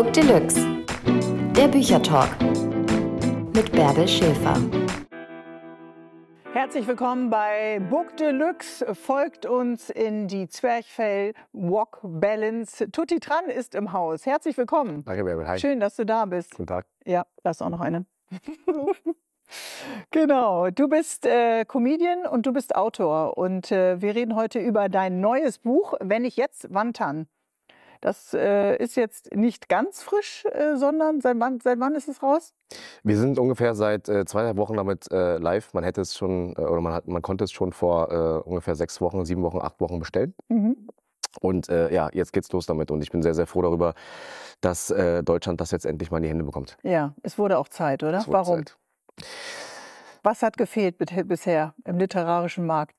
Book Deluxe. Der Büchertalk mit Bärbel Schäfer. Herzlich willkommen bei Book Deluxe. Folgt uns in die Zwerchfell Walk Balance. Tutti Tran ist im Haus. Herzlich willkommen. Danke, Bärbel. Hi. Schön, dass du da bist. Guten Tag. Ja, da ist auch noch eine. genau, du bist äh, Comedian und du bist Autor. Und äh, wir reden heute über dein neues Buch, Wenn ich jetzt, wann dann? Das äh, ist jetzt nicht ganz frisch, äh, sondern seit wann, seit wann ist es raus? Wir sind ungefähr seit äh, zwei Wochen damit äh, live. Man hätte es schon, äh, oder man, hat, man konnte es schon vor äh, ungefähr sechs Wochen, sieben Wochen, acht Wochen bestellen. Mhm. Und äh, ja, jetzt geht's los damit. Und ich bin sehr, sehr froh darüber, dass äh, Deutschland das jetzt endlich mal in die Hände bekommt. Ja, es wurde auch Zeit, oder? Warum? Zeit. Was hat gefehlt bisher im literarischen Markt?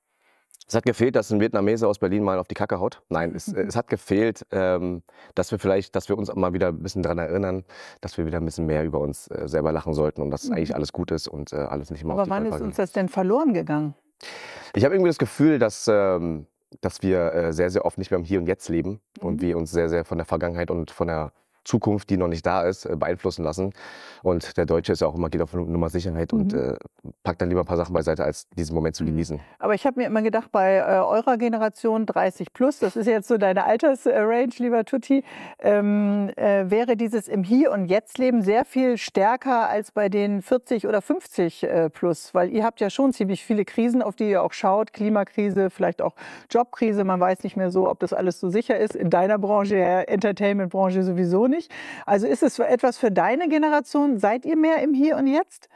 Es hat gefehlt, dass ein Vietnamese aus Berlin mal auf die Kacke haut. Nein, es, äh, es hat gefehlt, ähm, dass wir vielleicht, dass wir uns mal wieder ein bisschen daran erinnern, dass wir wieder ein bisschen mehr über uns äh, selber lachen sollten und dass Mhm. eigentlich alles gut ist und äh, alles nicht immer auf Aber die wann Goldwaage ist uns das denn verloren gegangen? Ich habe irgendwie das Gefühl, dass, ähm, dass wir äh, sehr, sehr oft nicht mehr im Hier und Jetzt leben und Mhm. wir uns sehr, sehr von der Vergangenheit und von der Zukunft, die noch nicht da ist, äh, beeinflussen lassen. Und der Deutsche ist ja auch immer, geht auf Nummer Sicherheit und Mhm. äh, packt dann lieber ein paar Sachen beiseite, als diesen Moment zu Mhm. genießen. Aber ich habe mir immer gedacht, bei äh, eurer Generation 30 plus, das ist jetzt so deine Altersrange, lieber Tutti, ähm, äh, wäre dieses im Hier und Jetzt Leben sehr viel stärker als bei den 40 oder 50 äh, plus, weil ihr habt ja schon ziemlich viele Krisen, auf die ihr auch schaut, Klimakrise, vielleicht auch Jobkrise, man weiß nicht mehr so, ob das alles so sicher ist. In deiner Branche, ja, Entertainment-Branche sowieso nicht. Also ist es etwas für deine Generation? Seid ihr mehr im Hier und Jetzt?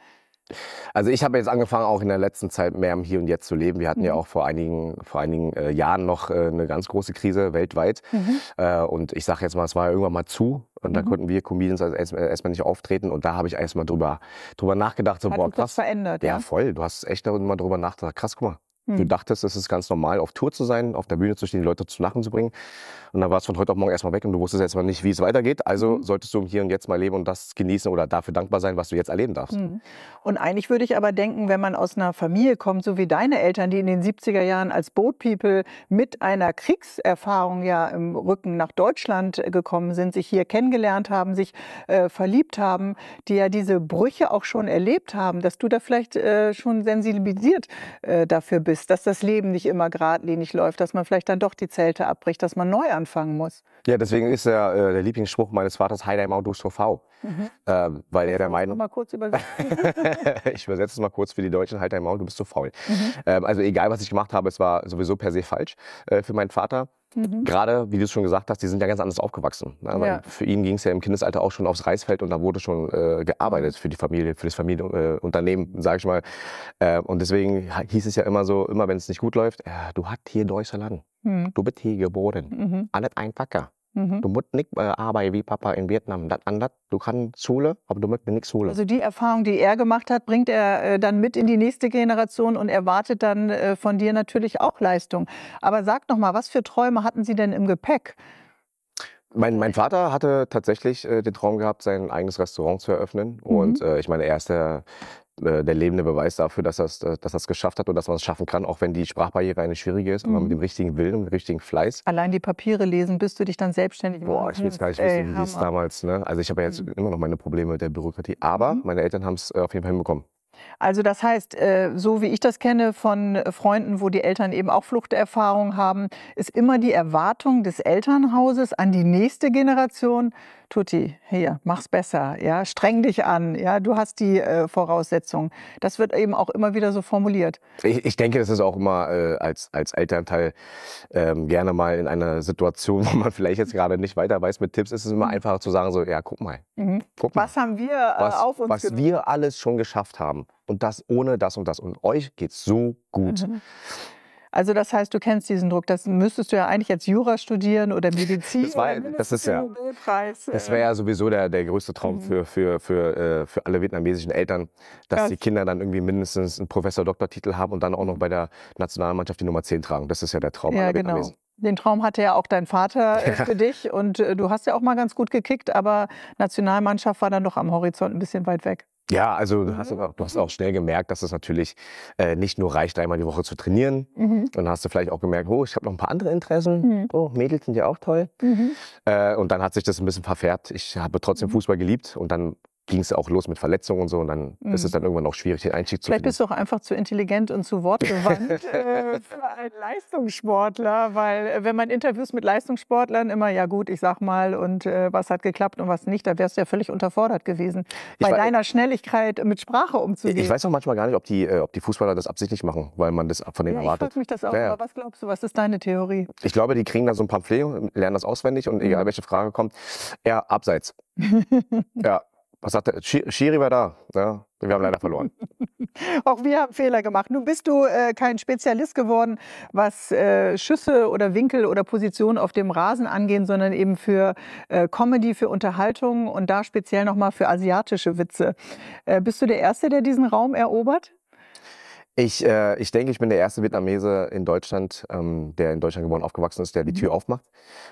Also ich habe jetzt angefangen, auch in der letzten Zeit mehr im Hier und Jetzt zu leben. Wir hatten ja Mhm. auch vor einigen, vor einigen äh, Jahren noch äh, eine ganz große Krise weltweit. Mhm. Äh, und ich sage jetzt mal, es war ja irgendwann mal zu. Und da Mhm. konnten wir Comedians also erst- erstmal nicht auftreten. Und da habe ich erstmal drüber, drüber nachgedacht. So, Hat boah, krass. verändert? Ja, voll. Du hast echt darüber drüber nachgedacht. Krass, guck mal. Du Hm. dachtest, es ist ganz normal, auf Tour zu sein, auf der Bühne zu stehen, die Leute zu lachen zu bringen. Und dann war es von heute auf morgen erstmal weg und du wusstest erstmal nicht, wie es weitergeht. Also Mhm. solltest du im Hier und Jetzt mal leben und das genießen oder dafür dankbar sein, was du jetzt erleben darfst. Mhm. Und eigentlich würde ich aber denken, wenn man aus einer Familie kommt, so wie deine Eltern, die in den 70er Jahren als Boat People mit einer Kriegserfahrung ja im Rücken nach Deutschland äh, gekommen sind, sich hier kennengelernt haben, sich äh, verliebt haben, die ja diese Brüche auch schon erlebt haben, dass du da vielleicht äh, schon sensibilisiert äh, dafür bist, dass das Leben nicht immer geradlinig läuft, dass man vielleicht dann doch die Zelte abbricht, dass man neu anfangen muss. Ja, deswegen ist der, äh, der Lieblingsspruch meines Vaters Heide im Auto so V. Ähm, weil er der Meinung, Mal kurz übersetzen. ich übersetze es mal kurz für die Deutschen, halt dein Maul, du bist so faul. Mhm. Ähm, also egal, was ich gemacht habe, es war sowieso per se falsch äh, für meinen Vater. Mhm. Gerade, wie du es schon gesagt hast, die sind ja ganz anders aufgewachsen. Weil Ja. Für ihn ging es ja im Kindesalter auch schon aufs Reisfeld und da wurde schon äh, gearbeitet Mhm. für die Familie, für das Familienunternehmen, äh, sage ich mal. Äh, und deswegen hieß es ja immer so, immer wenn es nicht gut läuft, ja, du hast hier Deutschland, Mhm. du bist hier geboren, Mhm. alles einfacher. Mhm. Du musst nicht äh, arbeiten wie Papa in Vietnam. Das anders. Du kannst Schule, aber du musst nicht Schule. Also die Erfahrung, die er gemacht hat, bringt er äh, dann mit in die nächste Generation und erwartet dann äh, von dir natürlich auch Leistung. Aber sag noch mal, was für Träume hatten Sie denn im Gepäck? Mein, mein Vater hatte tatsächlich äh, den Traum gehabt, sein eigenes Restaurant zu eröffnen. Mhm. Und ich meine, er ist der, der lebende Beweis dafür, dass er es dass es geschafft hat und dass man es schaffen kann, auch wenn die Sprachbarriere eine schwierige ist, aber Mhm. mit dem richtigen Willen und dem richtigen Fleiß. Allein die Papiere lesen, bis du dich dann selbstständig Boah, ich will jetzt gar nicht wissen, wie es damals, ne? Also ich habe ja jetzt Mhm. immer noch meine Probleme mit der Bürokratie. Aber Mhm. meine Eltern haben es äh, auf jeden Fall hinbekommen. Also das heißt, äh, so wie ich das kenne von äh, Freunden, wo die Eltern eben auch Fluchterfahrung haben, ist immer die Erwartung des Elternhauses an die nächste Generation, Tutti, hier, mach's besser, ja, streng dich an, ja, du hast die äh, Voraussetzungen. Das wird eben auch immer wieder so formuliert. Ich, ich denke, das ist auch immer äh, als, als Elternteil ähm, gerne mal in einer Situation, wo man vielleicht jetzt gerade nicht weiter weiß mit Tipps, ist es immer Mhm. einfacher zu sagen, so, ja, guck mal, Mhm. guck mal. Was haben wir äh, was, auf uns was genommen? wir alles schon geschafft haben. Und das ohne das und das. Und euch geht's so gut. Mhm. Also das heißt, du kennst diesen Druck. Das müsstest du ja eigentlich jetzt Jura studieren oder Medizin. Das war- oder das ist ja- Nobelpreis. Das äh, wäre ja sowieso der, der größte Traum Mhm. für, für, für, äh, für alle vietnamesischen Eltern, dass Krass. die Kinder dann irgendwie mindestens einen Professor-Doktortitel haben und dann auch noch bei der Nationalmannschaft die Nummer 10 tragen. Das ist ja der Traum Ja, aller genau. Vietnamesen. Den Traum hatte ja auch dein Vater äh, für dich und du hast ja auch mal ganz gut gekickt, aber Nationalmannschaft war dann doch am Horizont ein bisschen weit weg. Ja, also du hast, auch, du hast auch schnell gemerkt, dass es natürlich äh, nicht nur reicht, einmal die Woche zu trainieren. Mhm. Und dann hast du vielleicht auch gemerkt, oh, ich habe noch ein paar andere Interessen. Mhm. Oh, Mädels sind ja auch toll. Mhm. Äh, und dann hat sich das ein bisschen verfärbt. Ich habe trotzdem Mhm. Fußball geliebt und dann ging es auch los mit Verletzungen und so. Und dann ist es Mhm. dann irgendwann auch schwierig, den Einstieg zu Vielleicht finden. bist du auch einfach zu intelligent und zu wortgewandt äh, für einen Leistungssportler, weil äh, wenn man Interviews mit Leistungssportlern immer, ja gut, ich sag mal, und äh, was hat geklappt und was nicht, da wärst du ja völlig unterfordert gewesen, Ich bei wei- deiner Schnelligkeit mit Sprache umzugehen. Ich weiß auch manchmal gar nicht, ob die, äh, ob die Fußballer das absichtlich machen, weil man das von denen ja, ich erwartet. frage mich das auch, Ja, ja. aber was glaubst du, was ist deine Theorie? Ich glaube, die kriegen da so ein Pamphlet, lernen das auswendig und egal Mhm. welche Frage kommt, ja, abseits. ja, was sagt der? Schi- Schiri war da. Ja, wir haben leider verloren. Auch wir haben Fehler gemacht. Nun bist du äh, kein Spezialist geworden, was äh, Schüsse oder Winkel oder Positionen auf dem Rasen angehen, sondern eben für äh, Comedy, für Unterhaltung und da speziell nochmal für asiatische Witze. Äh, bist du der Erste, der diesen Raum erobert? Ich, äh, ich denke, ich bin der erste Vietnamese in Deutschland, ähm, der in Deutschland geboren aufgewachsen ist, der die Mhm. Tür aufmacht,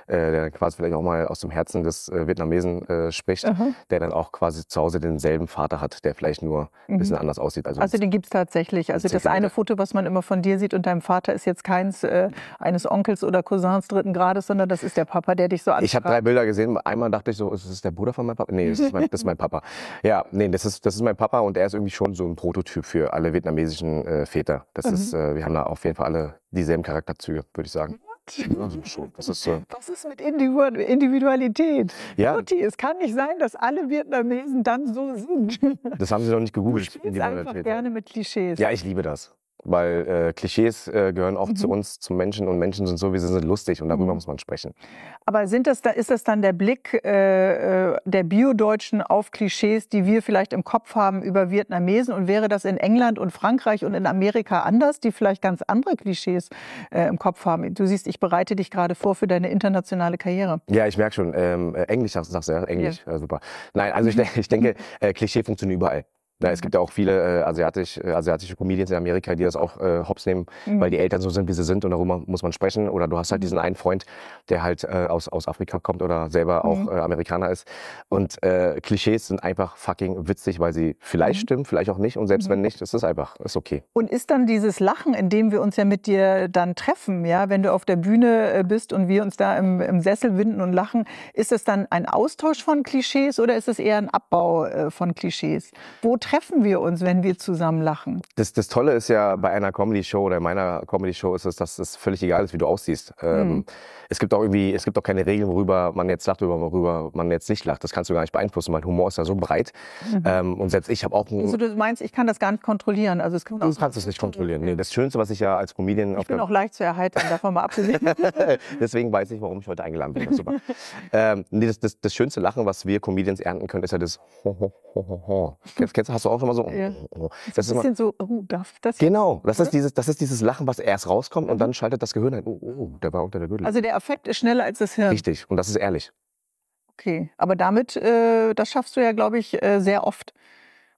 äh, der quasi vielleicht auch mal aus dem Herzen des äh, Vietnamesen äh, spricht, Aha. der dann auch quasi zu Hause denselben Vater hat, der vielleicht nur ein bisschen Mhm. anders aussieht. Also, Also den gibt es tatsächlich. Also das eine. Foto, was man immer von dir sieht und deinem Vater, ist jetzt keins äh, eines Onkels oder Cousins dritten Grades, sondern das ist der Papa, der dich so anspricht. ich habe drei Bilder gesehen. Einmal dachte ich so, ist das der Bruder von meinem Papa? Nee, das ist mein, das ist mein Papa. Ja, nee, das ist, das ist mein Papa und er ist irgendwie schon so ein Prototyp für alle vietnamesischen äh, Väter. Das Mhm. ist, äh, wir haben da auf jeden Fall alle dieselben Charakterzüge, würde ich sagen. Schon. Das ist so. Was ist mit Individu- Individualität? Ja, Mutti, es kann nicht sein, dass alle Vietnamesen dann so sind. das haben sie noch nicht gegoogelt. spielst einfach gerne mit Klischees. Ja, ich liebe das. Weil äh, Klischees äh, gehören auch zu Mhm. uns, zu Menschen und Menschen sind so, wie sie sind lustig und darüber Mhm. muss man sprechen. Aber sind das da, ist das dann der Blick äh, äh, der Bio-Deutschen auf Klischees, die wir vielleicht im Kopf haben über Vietnamesen? Und wäre das in England und Frankreich und in Amerika anders, die vielleicht ganz andere Klischees äh, im Kopf haben? Du siehst, ich bereite dich gerade vor für deine internationale Karriere. Ja, ich merke schon, ähm, äh, Englisch sagst, du, ja? Englisch, ja. super. Nein, also ich, denk- ich denke, Klischee funktioniert überall. Na, es gibt ja auch viele äh, asiatisch, äh, asiatische Comedians in Amerika, die das auch äh, hops nehmen, Mhm. weil die Eltern so sind, wie sie sind und darüber muss man sprechen. Oder du hast halt diesen einen Freund, der halt äh, aus, aus Afrika kommt oder selber auch Mhm. äh, Amerikaner ist. Und äh, Klischees sind einfach fucking witzig, weil sie vielleicht Mhm. stimmen, vielleicht auch nicht. Und selbst Mhm. wenn nicht, ist es einfach, ist okay. Und ist dann dieses Lachen, in dem wir uns ja mit dir dann treffen, ja, wenn du auf der Bühne bist und wir uns da im, im Sessel winden und lachen, ist es dann ein Austausch von Klischees oder ist es eher ein Abbau von Klischees? Wo treffen wir uns, wenn wir zusammen lachen? Das, das Tolle ist ja bei einer Comedy-Show oder in meiner Comedy-Show ist es, dass es völlig egal ist, wie du aussiehst. Ähm, Mhm. Es gibt auch irgendwie, es gibt auch keine Regeln, worüber man jetzt lacht oder worüber man jetzt nicht lacht. Das kannst du gar nicht beeinflussen. Mein Humor ist ja so breit. Ähm, und selbst ich habe auch Mhm. Also du meinst, ich kann das gar nicht kontrollieren. Also es kann Du kannst es nicht kontrollieren. Nee, das Schönste, was ich ja als Comedian Ich auf bin auch leicht zu erheitern, davon mal abgesehen. Deswegen weiß ich, warum ich heute eingeladen bin. Super. ähm, nee, das, das, das schönste Lachen, was wir Comedians ernten können, ist ja das. Kennst, kennst du, hast du auch schon mal so? Ja. ho, ho, ho. Das ist ein immer, bisschen so, oh, darf das genau, das ist, dieses, das ist dieses Lachen, was erst rauskommt und Mhm. dann schaltet das Gehirn ein. Oh, oh, oh, der war unter der Gürtel. Also der Effekt ist schneller als das Hirn. Richtig, und das ist ehrlich. Okay, aber damit, äh, das schaffst du ja, glaube ich, äh, sehr oft.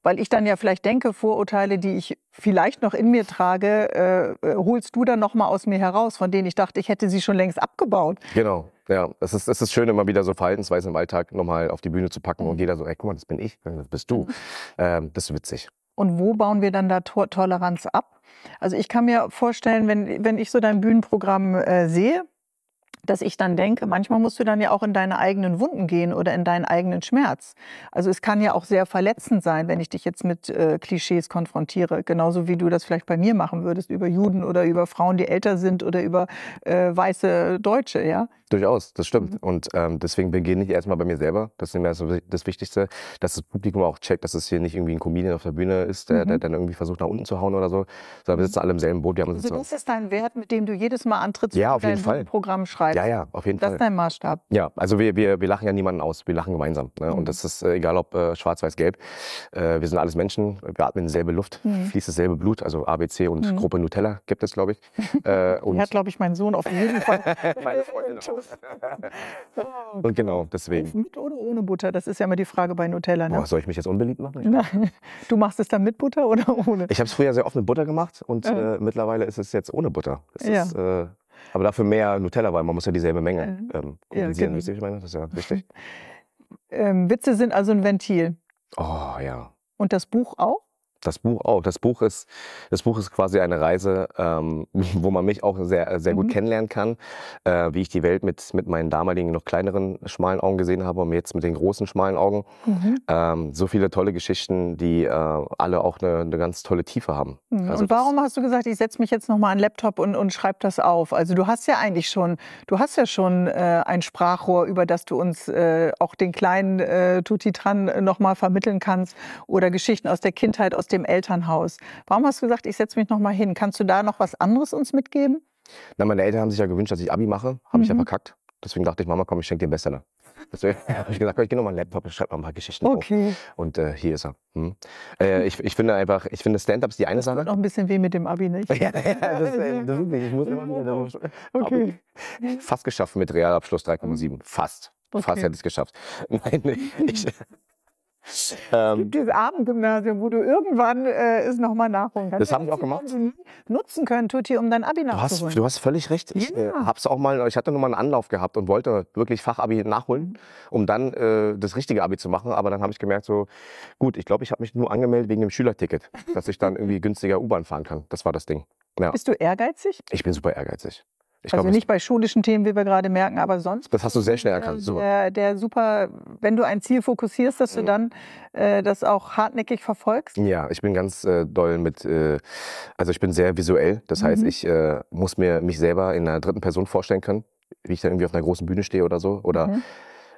Weil ich dann ja vielleicht denke, Vorurteile, die ich vielleicht noch in mir trage, äh, äh, holst du dann noch mal aus mir heraus, von denen ich dachte, ich hätte sie schon längst abgebaut. Genau, ja. Es ist, es ist schön, immer wieder so Verhaltensweisen im Alltag nochmal auf die Bühne zu packen und Mhm. jeder so, ey, guck mal, das bin ich, das bist du. Mhm. Ähm, das ist witzig. Und wo bauen wir dann da to Toleranz ab? Also ich kann mir vorstellen, wenn, wenn ich so dein Bühnenprogramm äh, sehe, dass ich dann denke, manchmal musst du dann ja auch in deine eigenen Wunden gehen oder in deinen eigenen Schmerz. Also es kann ja auch sehr verletzend sein, wenn ich dich jetzt mit äh, Klischees konfrontiere, genauso wie du das vielleicht bei mir machen würdest über Juden oder über Frauen, die älter sind oder über äh, weiße Deutsche, ja. Durchaus, das stimmt. Mhm. Und ähm, deswegen beginne ich erstmal bei mir selber. Das ist mir das, Wichtigste, dass das Publikum auch checkt, dass es hier nicht irgendwie ein Comedian auf der Bühne ist, der, Mhm. der dann irgendwie versucht, nach unten zu hauen oder so, sondern wir sitzen alle im selben Boot. Wir haben uns Also das ist dein Wert, mit dem du jedes Mal antrittst, Ja, wenn auf du jeden dein Fall. Bühnenprogramm schreibst. ja, ja, auf jeden Das Fall. ist dein Maßstab. Ja, also wir, wir, wir lachen ja niemanden aus, wir lachen gemeinsam. Ne? Mhm. Und das ist äh, egal ob äh, schwarz, weiß, gelb. Äh, wir sind alles Menschen, wir atmen dieselbe Luft, Mhm. fließt dasselbe Blut, also ABC und Mhm. Gruppe Nutella gibt es, glaube ich. Äh, Die und, hat, glaube ich, mein Sohn auf jeden Fall. Meine Freundin. Oh, und genau, deswegen. Mit oder ohne Butter? Das ist ja immer die Frage bei Nutella. Ne? Boah, soll ich mich jetzt unbeliebt machen? Nein. Du machst es dann mit Butter oder ohne? Ich habe es früher sehr oft mit Butter gemacht und äh, mittlerweile ist es jetzt ohne Butter. Es Ja. ist, äh, aber dafür mehr Nutella, weil man muss ja dieselbe Menge ähm, Ja, kompensieren. genau. Ihr, was ich meine? Das ist ja wichtig. Ähm, Witze sind also ein Ventil. Oh ja. Und das Buch auch? Das Buch auch. Das Buch ist, das Buch ist quasi eine Reise, ähm, wo man mich auch sehr, sehr gut Mhm. kennenlernen kann, äh, wie ich die Welt mit, mit meinen damaligen noch kleineren schmalen Augen gesehen habe und jetzt mit den großen schmalen Augen. Mhm. Ähm, so viele tolle Geschichten, die äh, alle auch eine, eine ganz tolle Tiefe haben. Mhm. Also und warum hast du gesagt, ich setze mich jetzt nochmal an den Laptop und, und schreibe das auf? Also du hast ja eigentlich schon, du hast ja schon äh, ein Sprachrohr, über das du uns äh, auch den kleinen äh, Tutitran nochmal vermitteln kannst oder Geschichten aus der Kindheit, aus dem Elternhaus. Warum hast du gesagt, ich setze mich nochmal hin? Kannst du da noch was anderes uns mitgeben? Na, meine Eltern haben sich ja gewünscht, dass ich Abi mache. Habe ich ja Mhm. verkackt. Deswegen dachte ich, Mama, komm, ich schenke dir einen Bestseller. Deswegen habe ich gesagt, ich gehe nochmal einen Laptop und schreibe noch ein paar Geschichten auf. Und äh, hier ist er. Hm. Äh, ich, ich finde einfach, ich finde Stand-up ist die eine Sache. Noch ein bisschen weh mit dem Abi, nicht? Ja, ja, das, äh, das ist nicht. Ich muss immer wieder Okay. Fast geschafft mit Realabschluss 3,7. Fast. Fast Okay. hätte ich es geschafft. Nein, ich, ähm, Dieses Abendgymnasium, wo du irgendwann äh, es nochmal nachholen kannst. Das habe ich auch gemacht. Nutzen können, Tutti, um dein Abi du, hast, du hast völlig recht. Ich äh, Ja. hab's auch mal, ich hatte nur mal einen Anlauf gehabt und wollte wirklich Fachabi Mhm. nachholen, um dann äh, das richtige Abi zu machen. Aber dann habe ich gemerkt, so gut, ich glaube, ich habe mich nur angemeldet wegen dem Schülerticket, dass ich dann irgendwie günstiger U-Bahn fahren kann. Das war das Ding. Ja, Bist du ehrgeizig? ich bin super ehrgeizig. Ich also glaube, nicht bei schulischen Themen, wie wir gerade merken, aber sonst. das hast du sehr schnell äh, erkannt. Super. Der, der super, wenn du ein Ziel fokussierst, dass du dann äh, das auch hartneckig verfolgst. Ja, ich bin ganz äh, doll mit, äh, also ich bin sehr visuell. Das heißt, Mhm. ich äh, muss mir mich selber in einer dritten Person vorstellen können, wie ich da irgendwie auf einer großen Bühne stehe oder so. Oder Mhm.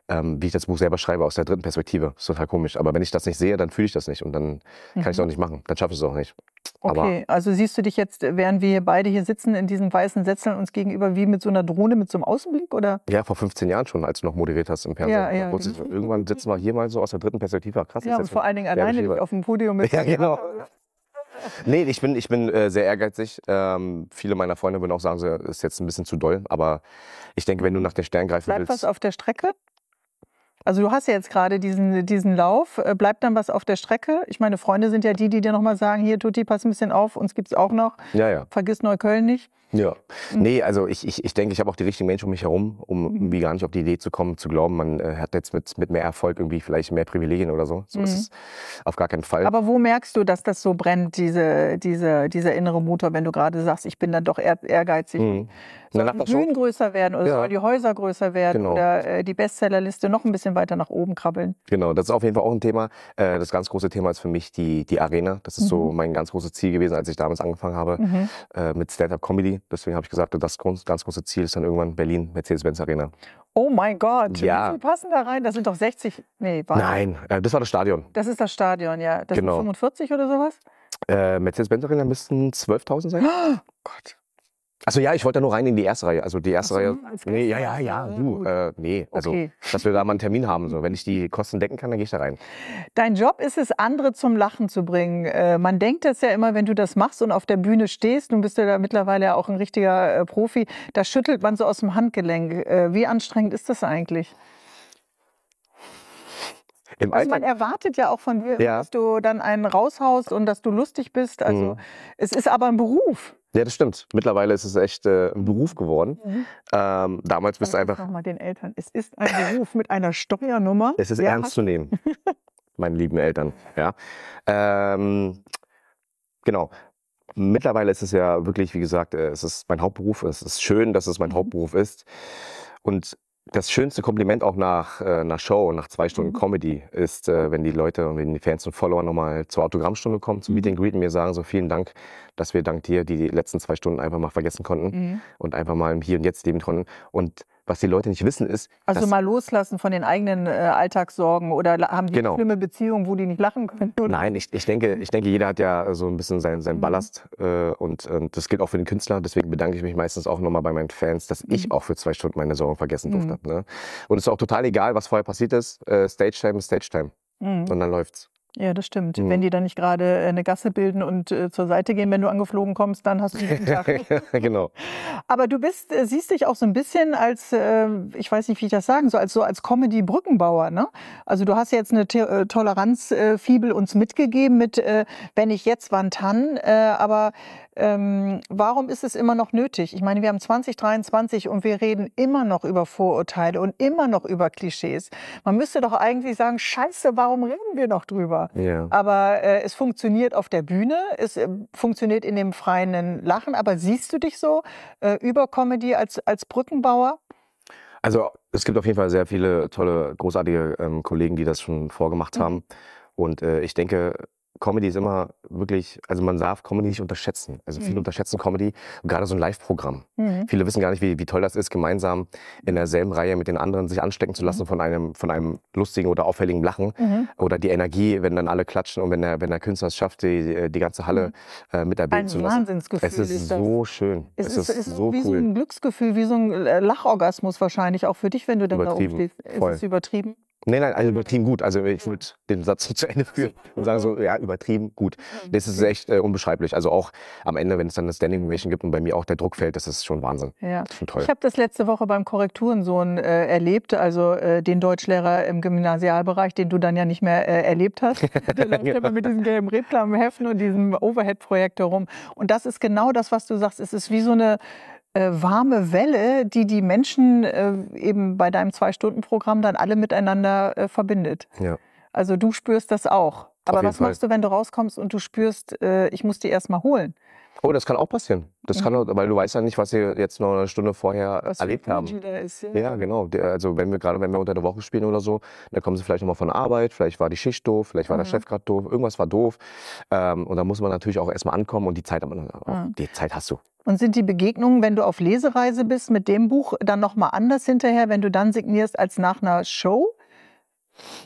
Ähm, wie ich das Buch selber schreibe aus der dritten Perspektive. Das ist total komisch. Aber wenn ich das nicht sehe, dann fühle ich das nicht und dann kann ich es Mhm. auch nicht machen. Dann schaffe ich es auch nicht. Aber Okay, also siehst du dich jetzt, während wir beide hier sitzen, in diesen weißen Sesseln uns gegenüber wie mit so einer Drohne, mit so einem Außenblick? Oder? ja, vor 15 Jahren schon, als du noch moderiert hast im Fernsehen. Ja, ja, genau. irgendwann sitzen wir hier mal so aus der dritten Perspektive. Krass, Ja, und vor allen Dingen alleine dich auf dem Podium mit. Ja, genau. Nee, ich bin, ich bin äh, sehr ehrgeizig. Ähm, viele meiner Freunde würden auch sagen, so, ist jetzt ein bisschen zu doll. Aber ich denke, wenn du nach den Sternen greifen Bleibt willst. was auf der Strecke? Also du hast ja jetzt gerade diesen, diesen Lauf. Äh, Bleibt dann was auf der Strecke? Ich meine, Freunde sind ja die, die dir nochmal sagen, hier Tutti, pass ein bisschen auf, uns gibt es auch noch. Ja, ja. Vergiss Neukölln nicht. Ja. Mhm. Nee, also ich, ich, ich denke, ich habe auch die richtigen Menschen um mich herum, um Mhm. irgendwie gar nicht auf die Idee zu kommen, zu glauben, man äh, hat jetzt mit, mit mehr Erfolg irgendwie vielleicht mehr Privilegien oder so. So ist Mhm. es auf gar keinen Fall. Aber wo merkst du, dass das so brennt, diese, diese, dieser innere Motor, wenn du gerade sagst, ich bin dann doch ehr, ehrgeizig? Mhm. Sollen die? Bühnen größer werden oder Ja. sollen die Häuser größer werden Genau. oder äh, die Bestsellerliste noch ein bisschen weiter nach oben krabbeln? Genau, das ist auf jeden Fall auch ein Thema. Äh, das ganz große Thema ist für mich die, die Arena. Das ist so Mhm. mein ganz großes Ziel gewesen, als ich damals angefangen habe Mhm. äh, mit Stand-Up-Comedy. Deswegen habe ich gesagt, das ganz große Ziel ist dann irgendwann Berlin, Mercedes-Benz Arena. Oh mein Gott, Ja. wie viel passen da rein? Das sind doch 60, nee, warte. Nein, äh, das war das Stadion. Das ist das Stadion, ja. Das Genau. sind 45 oder sowas? Äh, Mercedes-Benz Arena müssten 12.000 sein. Oh Gott. Also ja, ich wollte da nur rein in die erste Reihe. Also die erste so, Reihe. Nee, ja, ja, ja, du, äh, nee, also Okay. dass wir da mal einen Termin haben. So. Wenn ich die Kosten decken kann, dann gehe ich da rein. Dein Job ist es, andere zum Lachen zu bringen. Äh, man denkt das ja immer, wenn du das machst und auf der Bühne stehst, nun bist du da mittlerweile ja auch ein richtiger äh, Profi, da schüttelt man so aus dem Handgelenk. Äh, wie anstrengend ist das eigentlich? Im Also man erwartet ja auch von dir, Ja. dass du dann einen raushaust und dass du lustig bist. Also Mhm. es ist aber ein Beruf. Ja, das stimmt. Mittlerweile ist es echt äh, ein Beruf geworden. Ähm, damals bist du einfach, Nochmal den Eltern. Es ist ein Beruf mit einer Steuernummer. es ist Wer ernst hat- zu nehmen, meine lieben Eltern. Ja. Ähm, genau. Mittlerweile ist es ja wirklich, wie gesagt, äh, es ist mein Hauptberuf. Es ist schön, dass es mein Mhm. Hauptberuf ist. Und das schönste Kompliment auch nach äh, einer Show, nach zwei Stunden Mhm. Comedy, ist, äh, wenn die Leute und wenn die Fans und Follower nochmal zur Autogrammstunde kommen, zum Mhm. Meet and Greet und mir sagen, so vielen Dank, dass wir dank dir die letzten zwei Stunden einfach mal vergessen konnten Mhm. und einfach mal im Hier und Jetzt leben konnten. Und was die Leute nicht wissen ist, Also mal loslassen von den eigenen äh, Alltagssorgen oder haben die Genau. schlimme Beziehungen, wo die nicht lachen können? Oder? Nein, ich, ich, denke, ich denke, jeder hat ja so ein bisschen seinen sein Mhm. Ballast äh, und, und das gilt auch für den Künstler. Deswegen bedanke ich mich meistens auch nochmal bei meinen Fans, dass ich Mhm. auch für zwei Stunden meine Sorgen vergessen Mhm. durfte. Ne? Und es ist auch total egal, was vorher passiert ist. Äh, Stage Time ist Stage Time Mhm. und dann läuft's. Ja, das stimmt. Mhm. Wenn die dann nicht gerade äh, eine Gasse bilden und äh, zur Seite gehen, wenn du angeflogen kommst, dann hast du einen guten Tag. genau. Aber du bist, äh, siehst dich auch so ein bisschen als, äh, ich weiß nicht, wie ich das sagen soll, als so als Comedy-Brückenbauer. Ne? Also du hast jetzt eine The äh, Toleranzfibel uns mitgegeben mit, äh, wenn ich jetzt, wann dann. Äh, aber Ähm, warum ist es immer noch nötig? Ich meine, wir haben 2023 und wir reden immer noch über Vorurteile und immer noch über Klischees. Man müsste doch eigentlich sagen, scheiße, warum reden wir noch drüber? Ja. Aber äh, es funktioniert auf der Bühne, es äh, funktioniert in dem freien Lachen. Aber siehst du dich so äh, über Comedy als, als Brückenbauer? Also es gibt auf jeden Fall sehr viele tolle, großartige ähm, Kollegen, die das schon vorgemacht Mhm. haben. Und äh, ich denke, Comedy ist immer wirklich, also man darf Comedy nicht unterschätzen. Also viele Mhm. unterschätzen Comedy, gerade so ein Live-Programm. Mhm. Viele wissen gar nicht, wie, wie toll das ist, gemeinsam in derselben Reihe mit den anderen sich anstecken zu lassen von einem, von einem lustigen oder auffälligen Lachen. Mhm. Oder die Energie, wenn dann alle klatschen und wenn der, wenn der Künstler es schafft, die, die ganze Halle äh, mit erbilden Ein zu lassen. Wahnsinnsgefühl Es ist, ist so schön. Es, ist, ist so wie so cool. ein Glücksgefühl, wie so ein äh, Lachorgasmus wahrscheinlich auch für dich, wenn du dann da oben stehst. Ist es übertrieben? Nein, nein, also übertrieben gut. Also ich würde den Satz zu Ende führen und sagen so, ja, übertrieben gut. Das ist echt äh, unbeschreiblich. Also auch am Ende, wenn es dann eine Standing Ovation gibt und bei mir auch der Druck fällt, das ist schon Wahnsinn. Ja. Das ist schon toll. Ich habe das letzte Woche beim Korrekturensohn äh, erlebt, also äh, den Deutschlehrer im Gymnasialbereich, den du dann ja nicht mehr äh, erlebt hast. Der läuft Genau. immer mit diesen gelben Reklamheften und diesem Overhead-Projektor rum. Und das ist genau das, was du sagst. Es ist wie so eine äh, warme Welle, die die Menschen äh, eben bei deinem Zwei-Stunden-Programm dann alle miteinander äh, verbindet. Ja. Also du spürst das auch. Aber was Fall. machst du, wenn du rauskommst und du spürst, äh, ich muss die erst mal holen? Oh, das kann auch passieren. Das kann, auch, weil du weißt ja nicht, was sie jetzt noch eine Stunde vorher Was erlebt haben. Ist. Ja, genau. Der- Also wenn wir gerade wenn wir unter der Woche spielen oder so, dann kommen sie vielleicht nochmal von der Arbeit, vielleicht war die Schicht doof, vielleicht war der Mhm. Chef gerade doof, irgendwas war doof. Ähm, und da muss man natürlich auch erstmal ankommen und die Zeit, Mhm. die Zeit hast du. Und sind die Begegnungen, wenn du auf Lesereise bist mit dem Buch, dann nochmal anders hinterher, wenn du dann signierst als nach einer Show?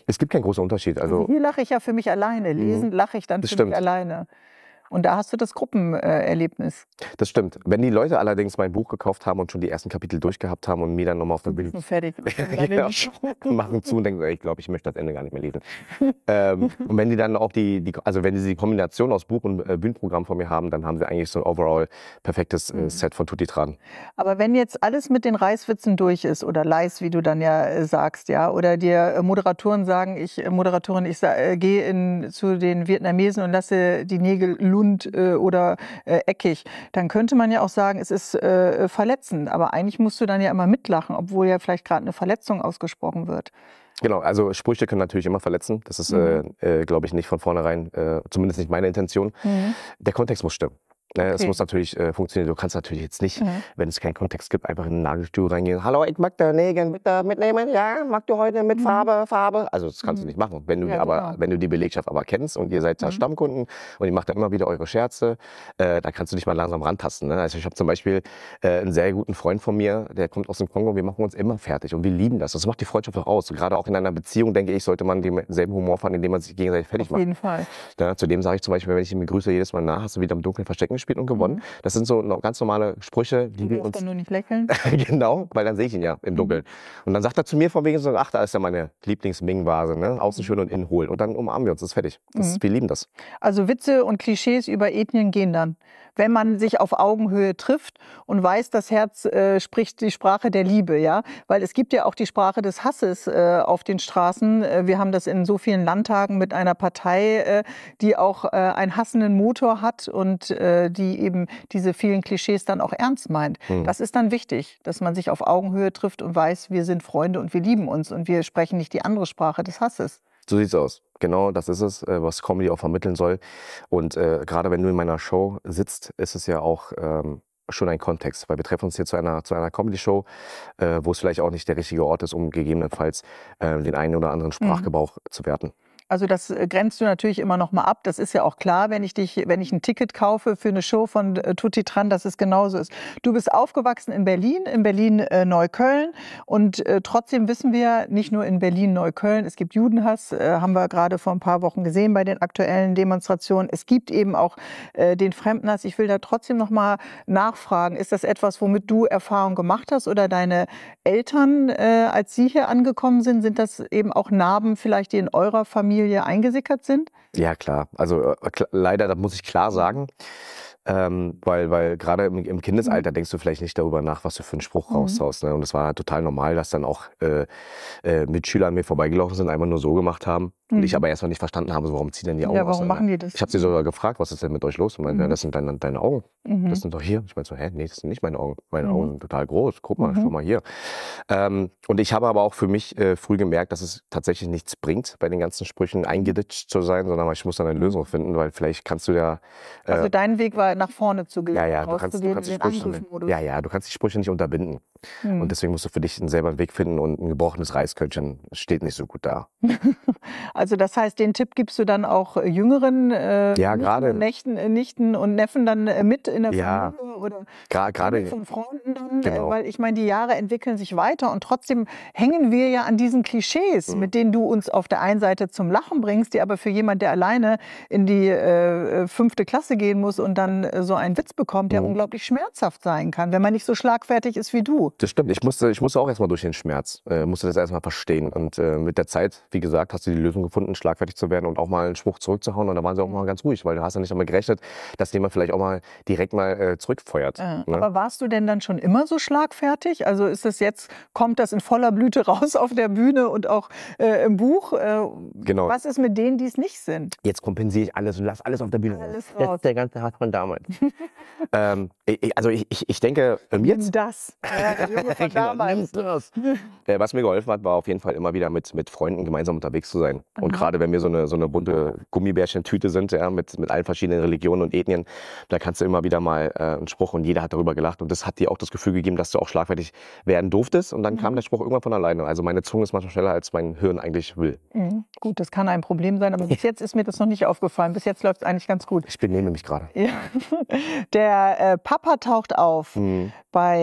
Es gibt keinen großen Unterschied. Also Also hier lache ich ja für mich alleine. Lesen lache ich dann für stimmt. mich alleine. Und da hast du das Gruppenerlebnis. das stimmt. Wenn die Leute allerdings mein Buch gekauft haben und schon die ersten Kapitel durchgehabt haben und mir dann nochmal auf der Bühne fertig. Ja. machen zu und denken, ich glaube, ich möchte das Ende gar nicht mehr lesen. ähm, und wenn die dann auch die, die, also wenn sie die Kombination aus Buch und äh, Bühnenprogramm von mir haben, dann haben sie eigentlich so ein overall perfektes äh, Mhm. Set von Tutti Tran. Aber wenn jetzt alles mit den Reißwitzen durch ist oder Leis, wie du dann ja äh, sagst, ja, oder dir äh, Moderatoren sagen, ich äh, Moderatorin, ich äh, gehe zu den Vietnamesen und lasse die Nägel lund äh, oder äh, eckig, dann könnte man ja auch sagen, es ist äh, verletzend. Aber eigentlich musst du dann ja immer mitlachen, obwohl ja vielleicht gerade eine Verletzung ausgesprochen wird. Genau, also Sprüche können natürlich immer verletzen. Das ist, Mhm. äh, äh, glaube ich, nicht von vornherein, äh, zumindest nicht meine Intention. Der Kontext muss stimmen. Ne, Es Okay. muss natürlich äh, funktionieren. Du kannst natürlich jetzt nicht, Mhm. wenn es keinen Kontext gibt, einfach in ein Nagelstuhl reingehen. Hallo, ich mag den Nägel bitte mitnehmen. Ja, mag du heute mit Mhm. Farbe, Farbe? Also das kannst Mhm. du nicht machen. Wenn du, Ja, aber, genau. wenn du die Belegschaft aber kennst und ihr seid da Mhm. Stammkunden und ihr macht dann immer wieder eure Scherze, äh, da kannst du dich mal langsam rantasten. Ne? Also ich habe zum Beispiel äh, einen sehr guten Freund von mir, der kommt aus dem Kongo. Wir machen uns immer fertig und wir lieben das. Das macht die Freundschaft auch aus. Gerade auch in einer Beziehung, denke ich, sollte man denselben Humor fahren, indem man sich gegenseitig fertig Auf macht. jeden Fall. Ja, zudem sage ich zum Beispiel, wenn ich ihn begrüße, jedes Mal nach, hast du wieder im Dunkeln Verstecken gespielt und gewonnen. Mhm. Das sind so ganz normale Sprüche, die Du wir uns. dann nur nicht lächeln. genau, weil dann sehe ich ihn ja im Dunkeln. Und dann sagt er zu mir von wegen so, ach, da ist ja meine Lieblings-Ming-Vase, ne? Außen schön und innen hohl. Und dann umarmen wir uns, das ist fertig. Das, Mhm. Wir lieben das. Also Witze und Klischees über Ethnien gehen dann. Wenn man sich auf Augenhöhe trifft und weiß, das Herz äh, spricht die Sprache der Liebe, ja, weil es gibt ja auch die Sprache des Hasses äh, auf den Straßen. Äh, wir haben das in so vielen Landtagen mit einer Partei, äh, die auch äh, einen hassenden Motor hat und äh, die eben diese vielen Klischees dann auch ernst meint. Mhm. Das ist dann wichtig, dass man sich auf Augenhöhe trifft und weiß, wir sind Freunde und wir lieben uns und wir sprechen nicht die andere Sprache des Hasses. So sieht's aus. Genau, das ist es, äh, was Comedy auch vermitteln soll. Und äh, gerade wenn du in meiner Show sitzt, ist es ja auch ähm, schon ein Kontext, weil wir treffen uns hier zu einer, zu einer Comedy-Show, äh, wo es vielleicht auch nicht der richtige Ort ist, um gegebenenfalls äh, den einen oder anderen Sprachgebrauch zu werten. Also das äh, grenzt du natürlich immer noch mal ab. Das ist ja auch klar, wenn ich dich, wenn ich ein Ticket kaufe für eine Show von äh, Tutti Tran, dass es genauso ist. Du bist aufgewachsen in Berlin, in Berlin äh, Neukölln und trotzdem wissen wir nicht nur in Berlin Neukölln, es gibt Judenhass, haben wir gerade vor ein paar Wochen gesehen bei den aktuellen Demonstrationen. Es gibt eben auch den Fremdenhass. Ich will da trotzdem noch mal nachfragen, ist das etwas, womit du Erfahrung gemacht hast oder deine Eltern, als sie hier angekommen sind, sind das eben auch Narben vielleicht, die in eurer Familie eingesickert sind? Ja, klar. Also äh, leider, das muss ich klar sagen. Ähm, weil, weil gerade im, im Kindesalter denkst du vielleicht nicht darüber nach, was du für einen Spruch Mhm. raushaust. Ne? Und es war halt total normal, dass dann auch äh, äh, Mitschüler an mir vorbeigelaufen sind, einmal nur so gemacht haben. Und ich Mhm. aber erstmal nicht verstanden habe, so, warum ziehen denn die Augen Ja, aus? warum machen die das? Ich habe sie sogar gefragt, was ist denn mit euch los? Und meinte, Mhm. ja, das sind deine, deine Augen. Mhm. Das sind doch hier. Ich meinte so, hä, nee, das sind nicht meine Augen. Meine Mhm. Augen sind total groß. Guck mal, Mhm. schau mal hier. Ähm, und ich habe aber auch für mich äh, früh gemerkt, dass es tatsächlich nichts bringt, bei den ganzen Sprüchen eingeditscht zu sein, sondern ich muss dann eine Lösung finden, weil vielleicht kannst du ja. Äh, Also dein Weg war nach vorne zu gehen, ja, ja, du kannst, du kannst die Sprüche, Angriffmodus. ja, ja, du kannst die Sprüche nicht unterbinden. Hm. Und deswegen musst du für dich selber einen Weg finden und ein gebrochenes Reiskörnchen steht nicht so gut da. Also das heißt, den Tipp gibst du dann auch äh, jüngeren äh, Ja, Nichten und Nächten, äh, Nichten und Neffen dann äh, mit in der Ja. Familie oder Gerade von Freunden dann, Genau. weil ich meine, die Jahre entwickeln sich weiter und trotzdem hängen wir ja an diesen Klischees, Mhm. mit denen du uns auf der einen Seite zum Lachen bringst, die aber für jemand, der alleine in die äh, fünfte Klasse gehen muss und dann äh, so einen Witz bekommt, der Mhm. unglaublich schmerzhaft sein kann, wenn man nicht so schlagfertig ist wie du. Das stimmt. Ich musste, ich musste auch erstmal durch den Schmerz, äh, musste das erstmal verstehen. Und äh, mit der Zeit, wie gesagt, hast du die Lösung gefunden, schlagfertig zu werden und auch mal einen Spruch zurückzuhauen. Und da waren sie auch mal ganz ruhig, weil du hast ja nicht damit gerechnet, dass jemand vielleicht auch mal direkt mal äh, zurückfeuert. Äh, ne? Aber warst du denn dann schon immer so schlagfertig? Also ist das jetzt, kommt das in voller Blüte raus auf der Bühne und auch äh, im Buch? Äh, Genau. Was ist mit denen, die es nicht sind? Jetzt kompensiere ich alles und lass alles auf der Bühne. Alles Das raus. ist der ganze Hass von damals. ähm, also ich, ich, ich denke, jetzt Nimm das. Ja, der Junge von Genau, damals. Äh, Was mir geholfen hat, war auf jeden Fall immer wieder mit, mit Freunden gemeinsam unterwegs zu sein. Und Aha. gerade wenn wir so eine, so eine bunte Gummibärchen-Tüte sind, ja, mit, mit allen verschiedenen Religionen und Ethnien, da kannst du immer wieder mal äh, einen Spruch und jeder hat darüber gelacht. Und das hat dir auch das Gefühl gegeben, dass du auch schlagfertig werden durftest. Und dann kam Mhm. der Spruch irgendwann von alleine. Also meine Zunge ist manchmal schneller, als mein Hirn eigentlich will. Mhm. Gut, das kann ein Problem sein, aber bis jetzt ist mir das noch nicht aufgefallen. Bis jetzt läuft es eigentlich ganz gut. Ich benehme mich gerade. Ja. Der äh, Papa taucht auf Mhm. bei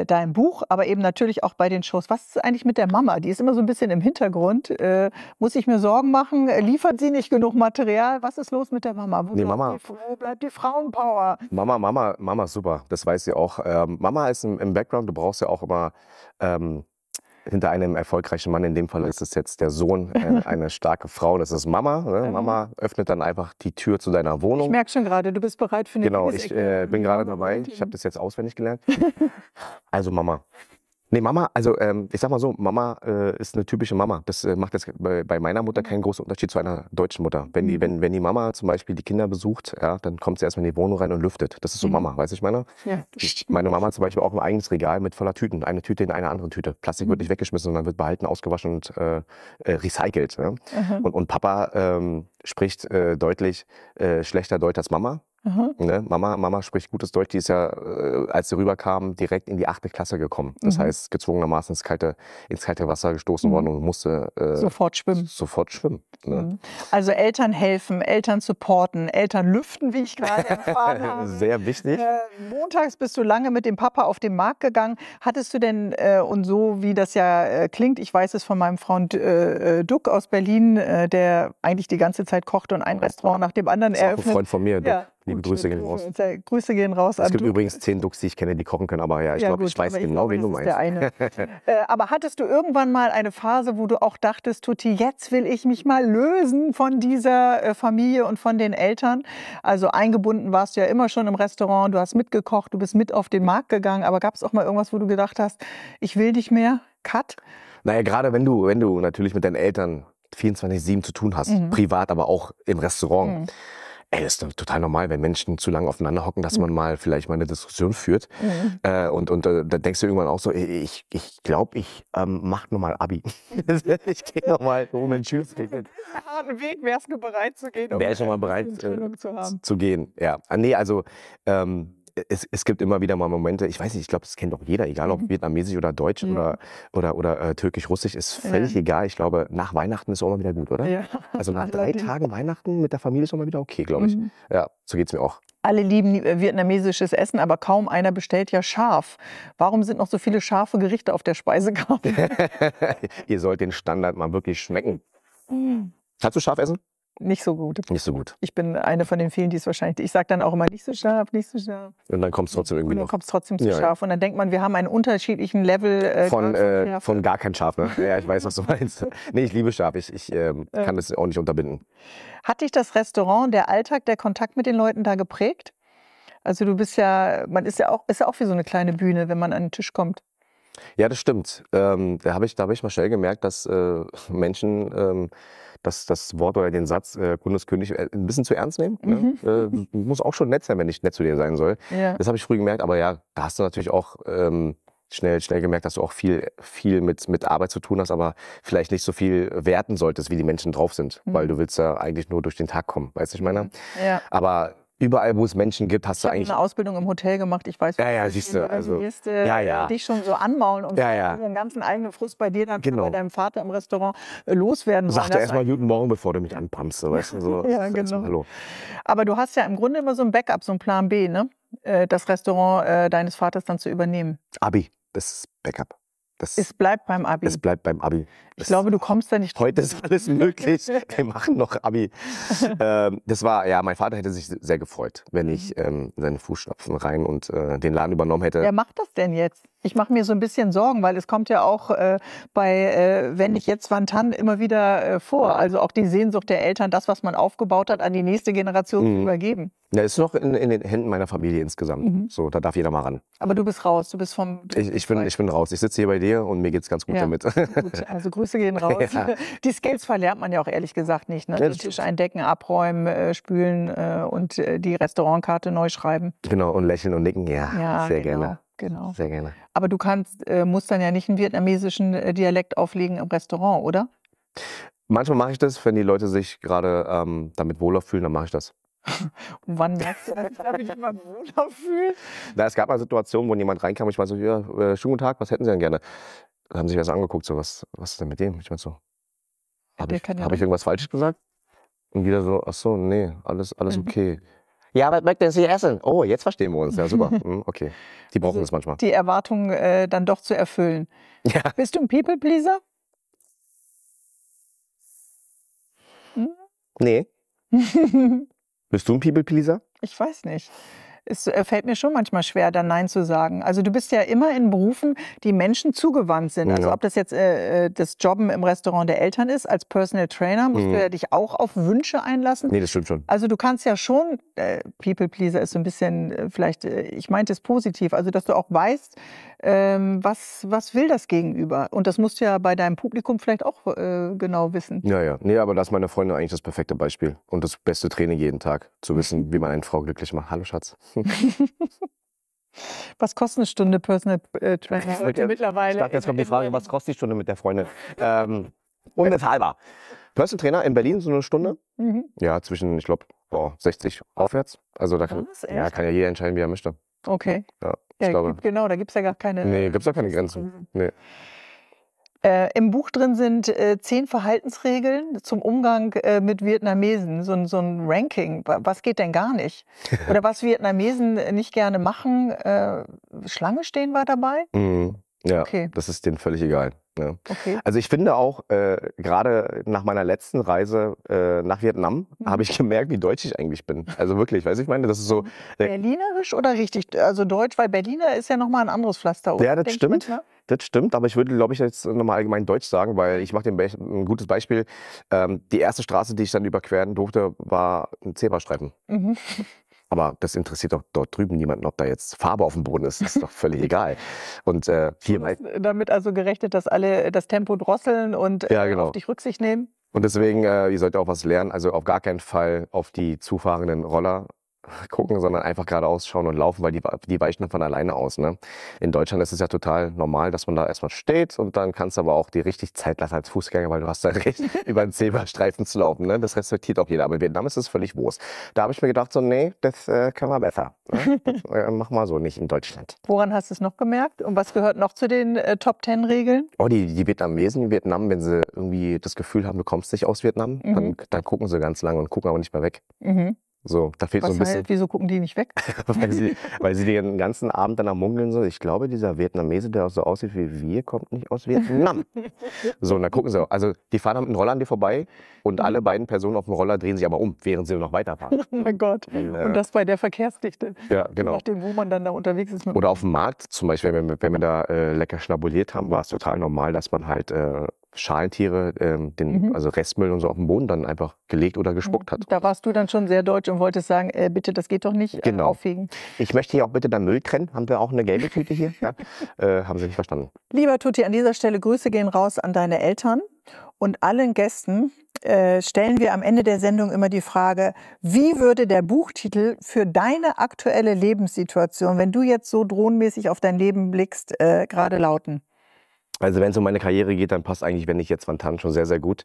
äh, deinem Buch, aber eben natürlich auch bei den Shows. Was ist eigentlich mit der Mama? Die ist immer so ein bisschen im Hintergrund. Äh, muss ich mir Sorgen machen? Äh, Liefert sie nicht genug Material? Was ist los mit der Mama? Wo, Nee, bleibt, Mama- Die, wo bleibt die Frauenpower? Mama, Mama, Mama super. Das weiß sie auch. Ähm, Mama ist im, im Background. Du brauchst ja auch immer ähm, hinter einem erfolgreichen Mann, in dem Fall ist es jetzt der Sohn, äh, eine starke Frau. Das ist Mama. Ne? Mhm. Mama öffnet dann einfach die Tür zu deiner Ich Wohnung. merke schon gerade, du bist bereit für eine Genau, ich äh, bin gerade dabei. Ich habe das jetzt auswendig gelernt. Also Mama. Nee, Mama, also ähm, ich sag mal so, Mama äh, ist eine typische Mama. Das äh, macht jetzt bei, bei meiner Mutter keinen großen Unterschied zu einer deutschen Mutter. Wenn, die, Mhm. wenn, wenn die Mama zum Beispiel die Kinder besucht, ja, dann kommt sie erstmal in die Wohnung rein und lüftet. Das ist so Mhm. Mama, weißt du, ich meine? Ja. Meine Mama hat zum Beispiel auch ein eigenes Regal mit voller Tüten. Eine Tüte in einer anderen Tüte. Plastik wird Mhm. nicht weggeschmissen, sondern wird behalten, ausgewaschen und äh, äh, recycelt. Ja? Aha, Und, und Papa ähm, spricht äh, deutlich äh, schlechter Deutsch als Mama. Aha. Ne? Mama, Mama spricht gutes Deutsch. Die ist ja, äh, als sie rüberkam, direkt in die achte Klasse gekommen. Das Mhm. heißt, gezwungenermaßen ins kalte, ins kalte Wasser gestoßen Mhm. worden und musste äh, Sofort schwimmen. sofort schwimmen. Ne? Mhm. Also Eltern helfen, Eltern supporten, Eltern lüften, wie ich gerade erfahren habe. Sehr wichtig. Äh, montags bist du lange mit dem Papa auf den Markt gegangen. Hattest du denn, äh, und so wie das ja äh, klingt, ich weiß es von meinem Freund äh, Duck aus Berlin, der eigentlich die ganze Zeit kochte und ein Restaurant nach dem anderen auch ein eröffnet. Freund von mir. Ja, Liebe gut, Grüße gehen raus. Grüße gehen raus Es gibt Duck. übrigens zehn Ducks, die ich kenne, die kochen können, aber ja, ich Ja, glaube, ich weiß genau, wen du meinst. äh, aber hattest du irgendwann mal eine Phase, wo du auch dachtest, Tutti, jetzt will ich mich mal lösen von dieser äh, Familie und von den Eltern? Also eingebunden warst du ja immer schon im Restaurant, du hast mitgekocht, du bist mit auf den Markt gegangen, aber gab es auch mal irgendwas, wo du gedacht hast, ich will nicht mehr? Cut? Naja, gerade wenn du, wenn du natürlich mit deinen Eltern 24-7 zu tun hast, Mhm. privat, aber auch im Restaurant. Mhm. Ey, das ist total normal, wenn Menschen zu lange aufeinander hocken, dass Mhm. man mal vielleicht mal eine Diskussion führt. Mhm. Äh, und und äh, da denkst du irgendwann auch so, ich glaube, ich, glaub, ich ähm, mach nur mal Abi. ich gehe noch mal um den Schulweg harten Weg wärst du bereit zu gehen, um Wäre ich schon mal eine bereit, äh, zu haben. zu gehen. Ja, Ah, nee, also ähm, es, es gibt immer wieder mal Momente, ich weiß nicht, ich glaube, das kennt auch jeder, egal ob Mhm. vietnamesisch oder deutsch Ja. oder, oder, oder äh, türkisch-russisch, ist völlig Ja. egal. Ich glaube, nach Weihnachten ist auch mal wieder gut, oder? Ja. Also nach drei. Tagen Weihnachten mit der Familie ist auch mal wieder okay, glaube ich. Mhm. Ja, so geht's mir auch. Alle lieben äh, vietnamesisches Essen, aber kaum einer bestellt ja scharf. Warum sind noch so viele scharfe Gerichte auf der Speisekarte? Ihr sollt den Standard mal wirklich schmecken. Kannst du scharf essen? Nicht so gut. Nicht so gut. Ich bin eine von den vielen, die es wahrscheinlich. Ich sage dann auch immer nicht so scharf, nicht so scharf. Und dann kommt es trotzdem Und irgendwie dann noch. kommt es trotzdem zu Ja, scharf. Und dann denkt man, wir haben einen unterschiedlichen Level äh, Von, äh, von gar kein Schaf, ne? Ja, ich weiß, was du meinst. Nee, ich liebe scharf. Ich, ich Ja. kann das auch nicht unterbinden. Hat dich das Restaurant, der Alltag, der Kontakt mit den Leuten da geprägt? Also du bist ja, man ist ja auch, ist ja auch wie so eine kleine Bühne, wenn man an den Tisch kommt. Ja, das stimmt. Ähm, da habe ich, da hab ich mal schnell gemerkt, dass äh, Menschen ähm, das, das Wort oder den Satz äh, Bundeskönig äh, ein bisschen zu ernst nehmen. Mhm. Ne? Äh, muss auch schon nett sein, wenn ich nett zu dir sein soll. Ja. Das habe ich früh gemerkt, aber ja, da hast du natürlich auch ähm, schnell, schnell gemerkt, dass du auch viel, viel mit, mit Arbeit zu tun hast, aber vielleicht nicht so viel werten solltest, wie die Menschen drauf sind, Mhm. weil du willst ja eigentlich nur durch den Tag kommen, weißt du, ich meine? ja. Aber überall, wo es Menschen gibt, hast Ich du habe eigentlich... eine Ausbildung im Hotel gemacht. Ich weiß, Ja, ja, siehst du, also- Gäste ja, ja. dich schon so anmaulen und Ja, ja. ihren ganzen eigenen Frust bei dir dann Genau. bei deinem Vater im Restaurant äh, loswerden Sag dir erstmal guten Morgen, bevor du mich anpumpst, so, weißt du, so. Ja, genau. Hallo. Aber du hast ja im Grunde immer so ein Backup, so ein Plan B, ne? Äh, Das Restaurant äh, deines Vaters dann zu übernehmen. Abi, das ist Backup. Das, Es bleibt beim Abi. es bleibt beim Abi. Ich glaube, du kommst da nicht Heute ist alles möglich. Wir machen noch Abi. ähm, das war, ja, mein Vater hätte sich sehr gefreut, wenn ich ähm, in seine Fußstapfen rein und äh, den Laden übernommen hätte. Wer macht das denn jetzt? Ich mache mir so ein bisschen Sorgen, weil es kommt ja auch äh, bei äh, Wenn ich jetzt wann dann immer wieder äh, vor. Also auch die Sehnsucht der Eltern, das, was man aufgebaut hat, an die nächste Generation zu Mhm. übergeben. Ja, ist noch in, in den Händen meiner Familie insgesamt. Mhm. So, da darf jeder mal ran. Aber du bist raus, du bist vom. Ich, ich, bin, ich bin raus. Ich sitze hier bei dir und mir geht's ganz gut Ja. damit. Gut, also Grüße gehen raus. Ja. Die Skills verlernt man ja auch ehrlich gesagt nicht. Ne? Ja, Tisch eindecken, abräumen, äh, spülen äh, und äh, die Restaurantkarte neu schreiben. genau, und lächeln und nicken. Ja, Ja, sehr genau, gerne. Genau. Sehr gerne. Aber du kannst, äh, musst dann ja nicht einen vietnamesischen äh, Dialekt auflegen im Restaurant, oder? Manchmal mache ich das, wenn die Leute sich gerade ähm, damit wohler fühlen, dann mache ich das. Und wann merkst du, dass ich mich immer wohler fühle? Na, es gab mal Situationen, wo jemand reinkam und ich meinte so, ja, äh, schönen guten Tag, was hätten Sie denn gerne? Dann haben sie sich das angeguckt, so, was, was ist denn mit dem? Ich meinte so, habe ich, ja hab ich irgendwas Falsches gesagt? Und wieder so, ach so, nee, alles, alles Mhm. okay. Ja, was möchten Sie essen? Oh, jetzt verstehen wir uns. Ja, super. Hm, okay. Die brauchen Also das manchmal. Die Erwartungen äh, dann doch zu erfüllen. Ja. Bist du ein People-Pleaser? Nee. Bist du ein People-Pleaser? Ich weiß nicht. Es äh, fällt mir schon manchmal schwer, dann Nein zu sagen. Also du bist ja immer in Berufen, die Menschen zugewandt sind. Also Ja. ob das jetzt äh, äh, das Jobben im Restaurant der Eltern ist, als Personal Trainer, musst Mhm. du ja dich auch auf Wünsche einlassen. Nee, das stimmt schon. Also du kannst ja schon, äh, People Pleaser ist so ein bisschen, äh, vielleicht, äh, ich meinte es positiv, also dass du auch weißt, ähm, was, was will das Gegenüber. Und das musst du ja bei deinem Publikum vielleicht auch äh, genau wissen. Ja, ja. Nee, aber da ist meine Freundin eigentlich das perfekte Beispiel. Und das beste Training jeden Tag. Zu wissen, wie man eine Frau glücklich macht. Hallo, Schatz. Was kostet eine Stunde Personal äh, Trainer heute mittlerweile? Ich dachte, jetzt kommt die Frage, was kostet die Stunde mit der Freundin? Ähm, unbezahlbar. Personal Trainer in Berlin, so eine Stunde? Mhm. Ja, zwischen, ich glaube, 60 aufwärts. Also da kann, ja, kann ja jeder entscheiden, wie er möchte. Okay. Ja, Ja, glaube. gibt, genau, da gibt es ja gar keine. Nee, gibt's doch keine Grenzen. Nee. Äh, Im Buch drin sind äh, zehn Verhaltensregeln zum Umgang äh, mit Vietnamesen, so, ein- so ein Ranking. Wa- Was geht denn gar nicht? Oder was Vietnamesen nicht gerne machen. Äh, Schlange stehen war dabei? Mhm. Ja, Okay. das ist denen völlig egal. Ja. Okay. Also ich finde auch, äh, gerade nach meiner letzten Reise äh, nach Vietnam, Mhm. habe ich gemerkt, wie deutsch ich eigentlich bin. Also wirklich, weiß ich meine, das ist so, der- Berlinerisch oder richtig? Also Deutsch, weil Berliner ist ja nochmal ein anderes Pflaster. oder? Ja, das Denk ich stimmt. Das stimmt, aber ich würde, glaube ich, jetzt nochmal allgemein Deutsch sagen, weil ich mache dir ein gutes Beispiel. Ähm, die erste Straße, die ich dann überqueren durfte, war ein Zebrastreifen. Mhm. Aber das interessiert doch dort drüben niemanden, ob da jetzt Farbe auf dem Boden ist. Das ist doch völlig egal. Und äh, hier, hast damit also gerechnet, dass alle das Tempo drosseln und Ja, äh, genau. auf dich Rücksicht nehmen. Und deswegen, äh, ihr solltet auch was lernen. Also auf gar keinen Fall auf die zufahrenden Roller gucken, sondern einfach geradeaus schauen und laufen, weil die, die weichen dann von alleine aus. Ne? In Deutschland ist es ja total normal, dass man da erstmal steht und dann kannst du aber auch dir richtig Zeit lassen als Fußgänger, weil du hast da recht, über den Zebrastreifen zu laufen. Ne? Das respektiert auch jeder. Aber in Vietnam ist es völlig Wurst. Da habe ich mir gedacht, so, nee, das äh, können wir besser. Ne? Das, äh, mach mal so nicht in Deutschland. Woran hast du es noch gemerkt? Und was gehört noch zu den äh, Top Ten Regeln? Oh, die, die Vietnamesen in Vietnam, wenn sie irgendwie das Gefühl haben, du kommst nicht aus Vietnam, Mhm. dann, dann gucken sie ganz lange und gucken aber nicht mehr weg. Mhm. So, da fehlt so Was ein bisschen, halt, wieso gucken die nicht weg? weil, sie, weil sie den ganzen Abend dann am Munkeln so, ich glaube, dieser Vietnamese, der auch so aussieht wie wir, kommt nicht aus Vietnam. so, und dann gucken sie, also die fahren mit einem Roller an dir vorbei und alle beiden Personen auf dem Roller drehen sich aber um, während sie noch weiterfahren. Oh mein Gott. Und, äh, Und das bei der Verkehrsdichte. ja, Je genau. nachdem, wo man dann da unterwegs ist. Oder auf dem Markt zum Beispiel, wenn wir, wenn wir da äh, lecker schnabuliert haben, war es total normal, dass man halt äh, Schalentiere, ähm, den, Mhm. also Restmüll und so auf dem Boden dann einfach gelegt oder gespuckt hat. Da warst du dann schon sehr deutsch und wolltest sagen, äh, bitte, das geht doch nicht, äh, Genau. Ich möchte hier auch bitte den Müll trennen. Haben wir auch eine gelbe Tüte hier? Ja? äh, haben Sie nicht verstanden. Lieber Tutti, an dieser Stelle Grüße gehen raus an deine Eltern und allen Gästen äh, stellen wir am Ende der Sendung immer die Frage, wie würde der Buchtitel für deine aktuelle Lebenssituation, wenn du jetzt so drohnenmäßig auf dein Leben blickst, äh, gerade lauten? Also wenn es um meine Karriere geht, dann passt eigentlich, wenn ich jetzt Van Tan schon sehr, sehr gut.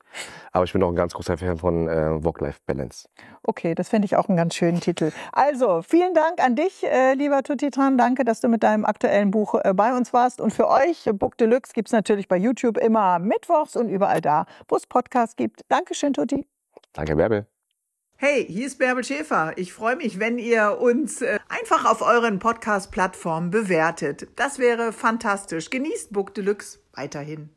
Aber ich bin auch ein ganz großer Fan von äh, Work-Life-Balance. Okay, das fände ich auch einen ganz schönen Titel. Also, vielen Dank an dich, äh, lieber Tutitran. Danke, dass du mit deinem aktuellen Buch äh, bei uns warst. Und für euch, Book Deluxe, gibt es natürlich bei YouTube immer mittwochs und überall da, wo es Podcasts gibt. Dankeschön, Tutti. Danke, Bärbel. Hey, hier ist Bärbel Schäfer. Ich freue mich, wenn ihr uns äh, einfach auf euren Podcast-Plattformen bewertet. Das wäre fantastisch. Genießt Book Deluxe weiterhin.